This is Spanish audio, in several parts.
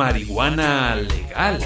marihuana legal.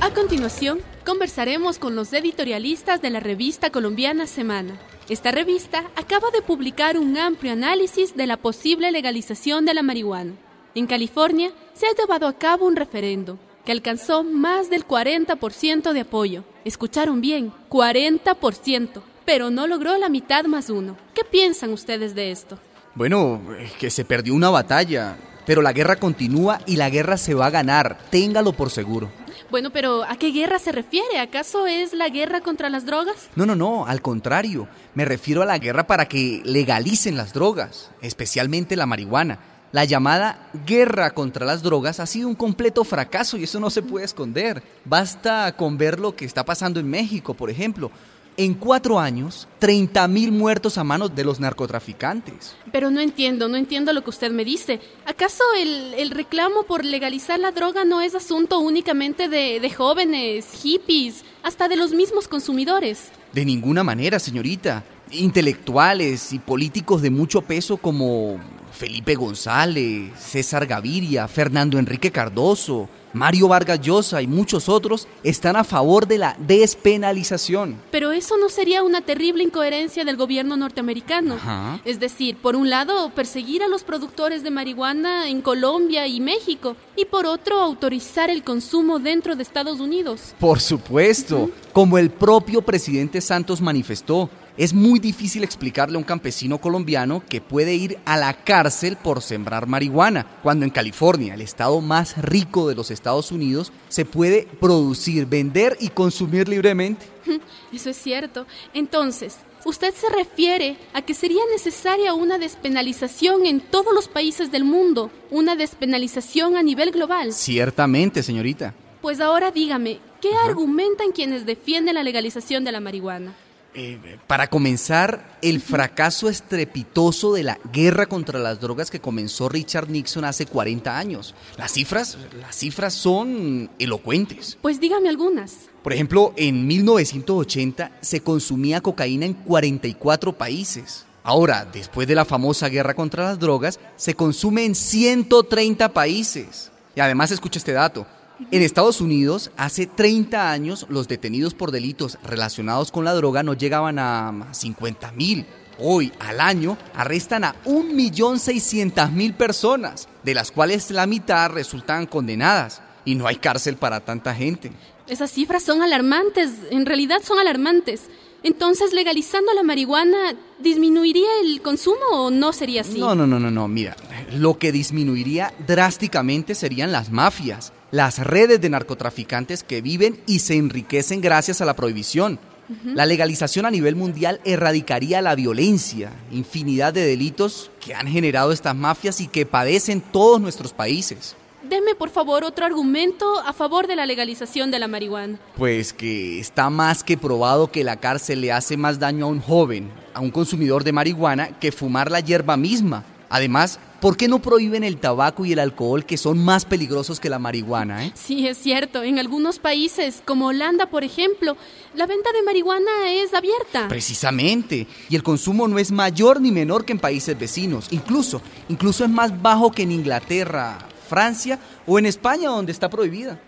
A continuación, conversaremos con los editorialistas de la revista colombiana Semana. Esta revista acaba de publicar un amplio análisis de la posible legalización de la marihuana. En California se ha llevado a cabo un referendo que alcanzó más del 40% de apoyo. Escucharon bien, 40%, pero no logró la mitad más uno. ¿Qué piensan ustedes de esto? Bueno, que se perdió una batalla, pero la guerra continúa y la guerra se va a ganar, téngalo por seguro. Bueno, pero ¿a qué guerra se refiere? ¿Acaso es la guerra contra las drogas? No, no, no, al contrario, me refiero a la guerra para que legalicen las drogas, especialmente la marihuana. La llamada guerra contra las drogas ha sido un completo fracaso y eso no se puede esconder. Basta con ver lo que está pasando en México, por ejemplo. En cuatro años, 30.000 muertos a manos de los narcotraficantes. Pero no entiendo, no entiendo lo que usted me dice. ¿Acaso el, el reclamo por legalizar la droga no es asunto únicamente de, de jóvenes, hippies, hasta de los mismos consumidores? De ninguna manera, señorita. Intelectuales y políticos de mucho peso como Felipe González, César Gaviria, Fernando Enrique Cardoso, Mario Vargas Llosa y muchos otros están a favor de la despenalización. Pero eso no sería una terrible incoherencia del gobierno norteamericano. Ajá. Es decir, por un lado, perseguir a los productores de marihuana en Colombia y México, y por otro, autorizar el consumo dentro de Estados Unidos. Por supuesto, como el propio presidente Santos manifestó, es muy difícil explicarle a un campesino colombiano que puede ir a la cárcel por sembrar marihuana, cuando en California, el estado más rico de los Estados Unidos, se puede producir, vender y consumir libremente. Eso es cierto. Entonces, ¿usted se refiere a que sería necesaria una despenalización en todos los países del mundo? ¿Una despenalización a nivel global? Ciertamente, señorita. Pues ahora dígame, ¿qué argumentan quienes defienden la legalización de la marihuana? Eh, para comenzar, el fracaso estrepitoso de la guerra contra las drogas que comenzó Richard Nixon hace 40 años. Las cifras, las cifras son elocuentes. Pues dígame algunas. Por ejemplo, en 1980 se consumía cocaína en 44 países. Ahora, después de la famosa guerra contra las drogas, se consume en 130 países. Y además, escucha este dato. En Estados Unidos, hace 30 años, los detenidos por delitos relacionados con la droga no llegaban a 50 mil. Hoy, al año, arrestan a 1.600.000 personas, de las cuales la mitad resultan condenadas. Y no hay cárcel para tanta gente. Esas cifras son alarmantes, en realidad son alarmantes. Entonces, legalizando la marihuana, ¿disminuiría el consumo o no sería así? No, no, no, no, no. Mira, lo que disminuiría drásticamente serían las mafias, las redes de narcotraficantes que viven y se enriquecen gracias a la prohibición. La legalización a nivel mundial erradicaría la violencia, infinidad de delitos que han generado estas mafias y que padecen todos nuestros países. Deme, por favor, otro argumento a favor de la legalización de la marihuana. Pues que está más que probado que la cárcel le hace más daño a un joven, a un consumidor de marihuana, que fumar la hierba misma. Además, ¿por qué no prohíben el tabaco y el alcohol que son más peligrosos que la marihuana? Eh? Sí, es cierto. En algunos países, como Holanda, por ejemplo, la venta de marihuana es abierta. Precisamente. Y el consumo no es mayor ni menor que en países vecinos. Incluso, incluso es más bajo que en Inglaterra, Francia o en España, donde está prohibida.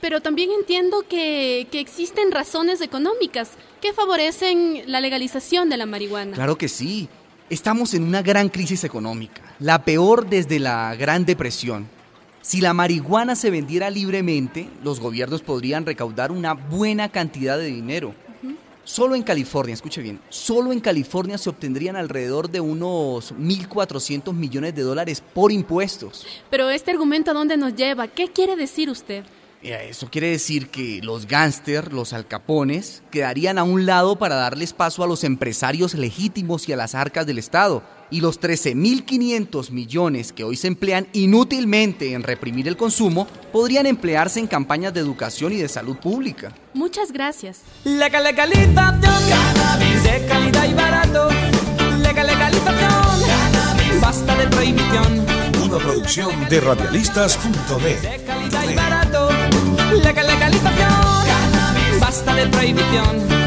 Pero también entiendo que, que existen razones económicas que favorecen la legalización de la marihuana. Claro que sí. Estamos en una gran crisis económica, la peor desde la Gran Depresión. Si la marihuana se vendiera libremente, los gobiernos podrían recaudar una buena cantidad de dinero. Solo en California, escuche bien, solo en California se obtendrían alrededor de unos 1.400 millones de dólares por impuestos. Pero este argumento a dónde nos lleva? ¿Qué quiere decir usted? Eso quiere decir que los gángsters, los alcapones, quedarían a un lado para darles paso a los empresarios legítimos y a las arcas del Estado. Y los 13.500 millones que hoy se emplean inútilmente en reprimir el consumo podrían emplearse en campañas de educación y de salud pública. Muchas gracias. Legal, legalización. Cannabis. De calidad y barato. Legalización. Cannabis. Basta de prohibición. Una producción de radialistas.net. legalización. Cannabis. Basta de prohibición.